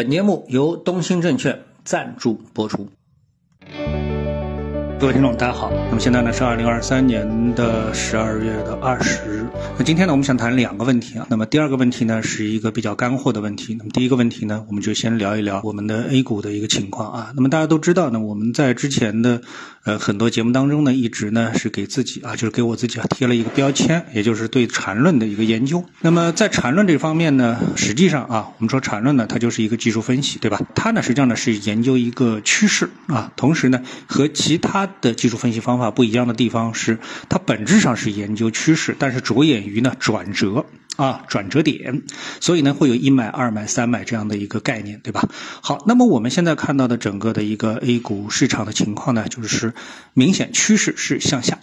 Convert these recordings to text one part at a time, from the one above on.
本节目由东兴证券赞助播出。各位听众，大家好。那么现在呢是二零二三年的十二月的二十日。那今天呢，我们想谈两个问题啊。那么第二个问题呢，是一个比较干货的问题。那么第一个问题呢，我们就先聊一聊我们的 A 股的一个情况啊。那么大家都知道呢，我们在之前的呃很多节目当中呢，一直呢是给自己啊，就是给我自己啊贴了一个标签，也就是对缠论的一个研究。那么在缠论这方面呢，实际上啊，我们说缠论呢，它就是一个技术分析，对吧？它呢实际上呢是研究一个趋势啊，同时呢和其他的技术分析方法不一样的地方是，它本质上是研究趋势，但是着眼于呢转折啊转折点，所以呢会有一买、二买、三买这样的一个概念，对吧？好，那么我们现在看到的整个的一个 A 股市场的情况呢，就是明显趋势是向下。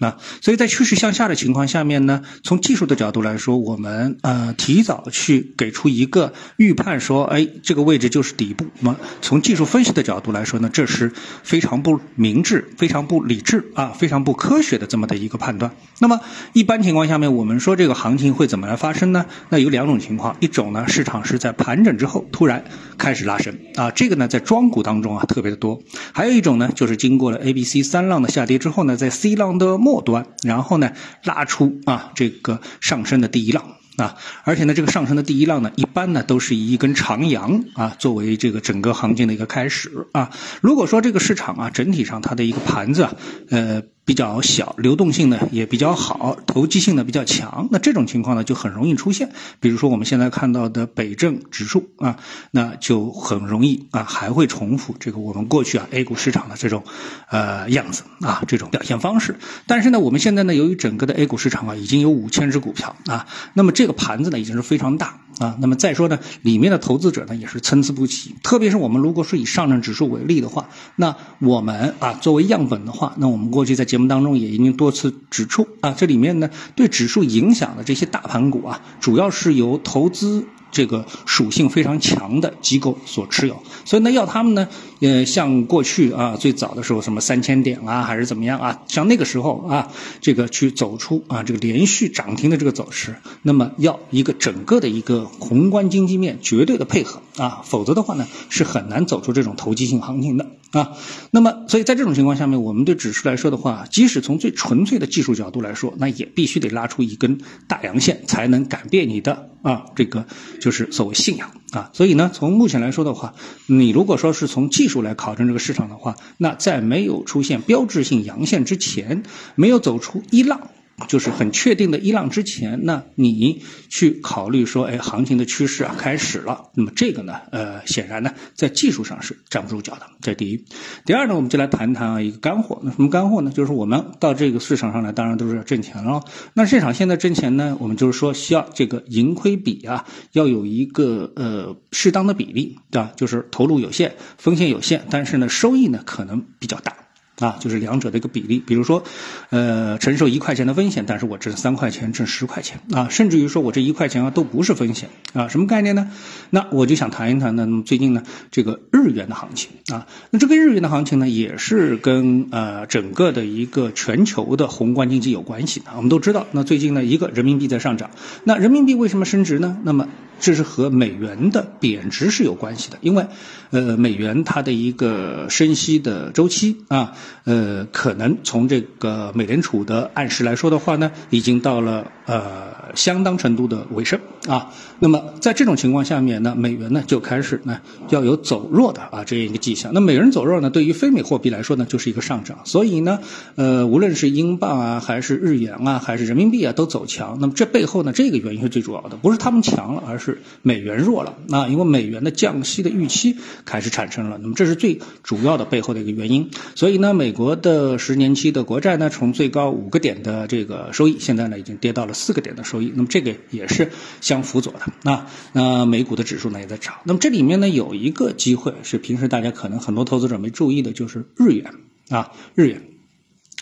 啊，所以在趋势向下的情况下面呢，从技术的角度来说，我们呃提早去给出一个预判，说，哎，这个位置就是底部。那么从技术分析的角度来说呢，这是非常不明智、非常不理智啊、非常不科学的这么的一个判断。那么一般情况下面，我们说这个行情会怎么来发生呢？那有两种情况，一种呢，市场是在盘整之后突然开始拉升啊，这个呢在庄股当中啊特别的多；还有一种呢，就是经过了 A、B、C 三浪的下跌之后呢，在 C 浪的的末端，然后呢拉出啊这个上升的第一浪啊，而且呢这个上升的第一浪呢，一般呢都是以一根长阳啊作为这个整个行情的一个开始啊。如果说这个市场啊整体上它的一个盘子啊，呃。比较小，流动性呢也比较好，投机性呢比较强，那这种情况呢就很容易出现。比如说我们现在看到的北证指数啊，那就很容易啊还会重复这个我们过去啊 A 股市场的这种呃样子啊这种表现方式。但是呢，我们现在呢由于整个的 A 股市场啊已经有五千只股票啊，那么这个盘子呢已经是非常大啊。那么再说呢，里面的投资者呢也是参差不齐。特别是我们如果是以上证指数为例的话，那我们啊作为样本的话，那我们过去在节目当中也已经多次指出啊，这里面呢对指数影响的这些大盘股啊，主要是由投资这个属性非常强的机构所持有，所以呢要他们呢，呃像过去啊最早的时候什么三千点啊还是怎么样啊，像那个时候啊这个去走出啊这个连续涨停的这个走势，那么要一个整个的一个宏观经济面绝对的配合啊，否则的话呢是很难走出这种投机性行情的。啊，那么所以在这种情况下面，我们对指数来说的话，即使从最纯粹的技术角度来说，那也必须得拉出一根大阳线，才能改变你的啊这个就是所谓信仰啊。所以呢，从目前来说的话，你如果说是从技术来考证这个市场的话，那在没有出现标志性阳线之前，没有走出一浪。就是很确定的一浪之前，那你去考虑说，哎，行情的趋势啊开始了，那么这个呢，呃，显然呢，在技术上是站不住脚的。这第一。第二呢，我们就来谈谈啊一个干货。那什么干货呢？就是我们到这个市场上来，当然都是要挣钱了。那市场现在挣钱呢，我们就是说需要这个盈亏比啊，要有一个呃适当的比例，对吧？就是投入有限，风险有限，但是呢，收益呢可能比较大。啊，就是两者的一个比例，比如说，呃，承受一块钱的风险，但是我挣三块钱，挣十块钱啊，甚至于说我这一块钱啊都不是风险啊，什么概念呢？那我就想谈一谈呢，最近呢，这个日元的行情啊，那这个日元的行情呢，也是跟呃整个的一个全球的宏观经济有关系的。我们都知道，那最近呢，一个人民币在上涨，那人民币为什么升值呢？那么这是和美元的贬值是有关系的，因为呃美元它的一个升息的周期啊。呃，可能从这个美联储的暗示来说的话呢，已经到了呃相当程度的尾声啊。那么在这种情况下面呢，美元呢就开始呢要有走弱的啊这样一个迹象。那美元走弱呢，对于非美货币来说呢，就是一个上涨。所以呢，呃，无论是英镑啊，还是日元啊，还是人民币啊，都走强。那么这背后呢，这个原因是最主要的，不是他们强了，而是是美元弱了啊。因为美元的降息的预期开始产生了，那么这是最主要的背后的一个原因。所以呢，美国的十年期的国债呢，从最高五个点的这个收益，现在呢已经跌到了四个点的收益。那么这个也是相辅佐的。那那美股的指数呢也在涨。那么这里面呢有一个机会是平时大家可能很多投资者没注意的，就是日元啊，日元。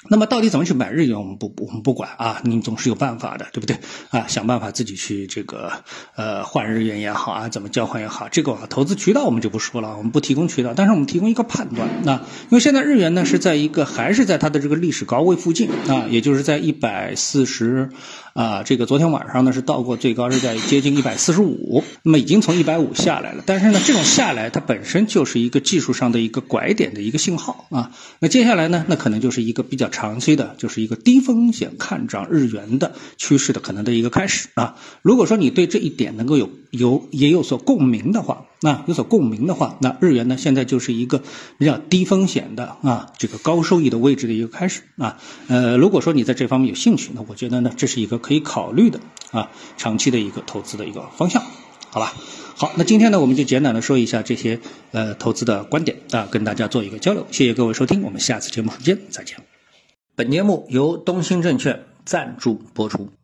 那么到底怎么去买日元，我们不我们不管啊，你总是有办法的，对不对啊？想办法自己去这个呃换日元也好啊，怎么交换也好，这个投资渠道我们就不说了，我们不提供渠道，但是我们提供一个判断啊，因为现在日元呢是在一个还是在它的这个历史高位附近啊，也就是在一百四十啊，这个昨天晚上呢是到过最高是在接近一百四十五，那么已经从一百五下来了。但是呢，这种下来它本身就是一个技术上的一个拐点的一个信号啊。那接下来呢，那可能就是一个比较长期的，就是一个低风险看涨日元的趋势的可能的一个开始啊。如果说你对这一点能够有有也有所共鸣的话，那有所共鸣的话，那日元呢现在就是一个比较低风险的啊这个高收益的位置的一个开始啊。呃，如果说你在这方面有兴趣，那我觉得呢这是一个可以考虑的啊长期的一个投资的一个方向，好吧？好，那今天呢我们就简短的说一下这些呃投资的观点啊，跟大家做一个交流。谢谢各位收听，我们下次节目时间再见。本节目由东兴证券赞助播出。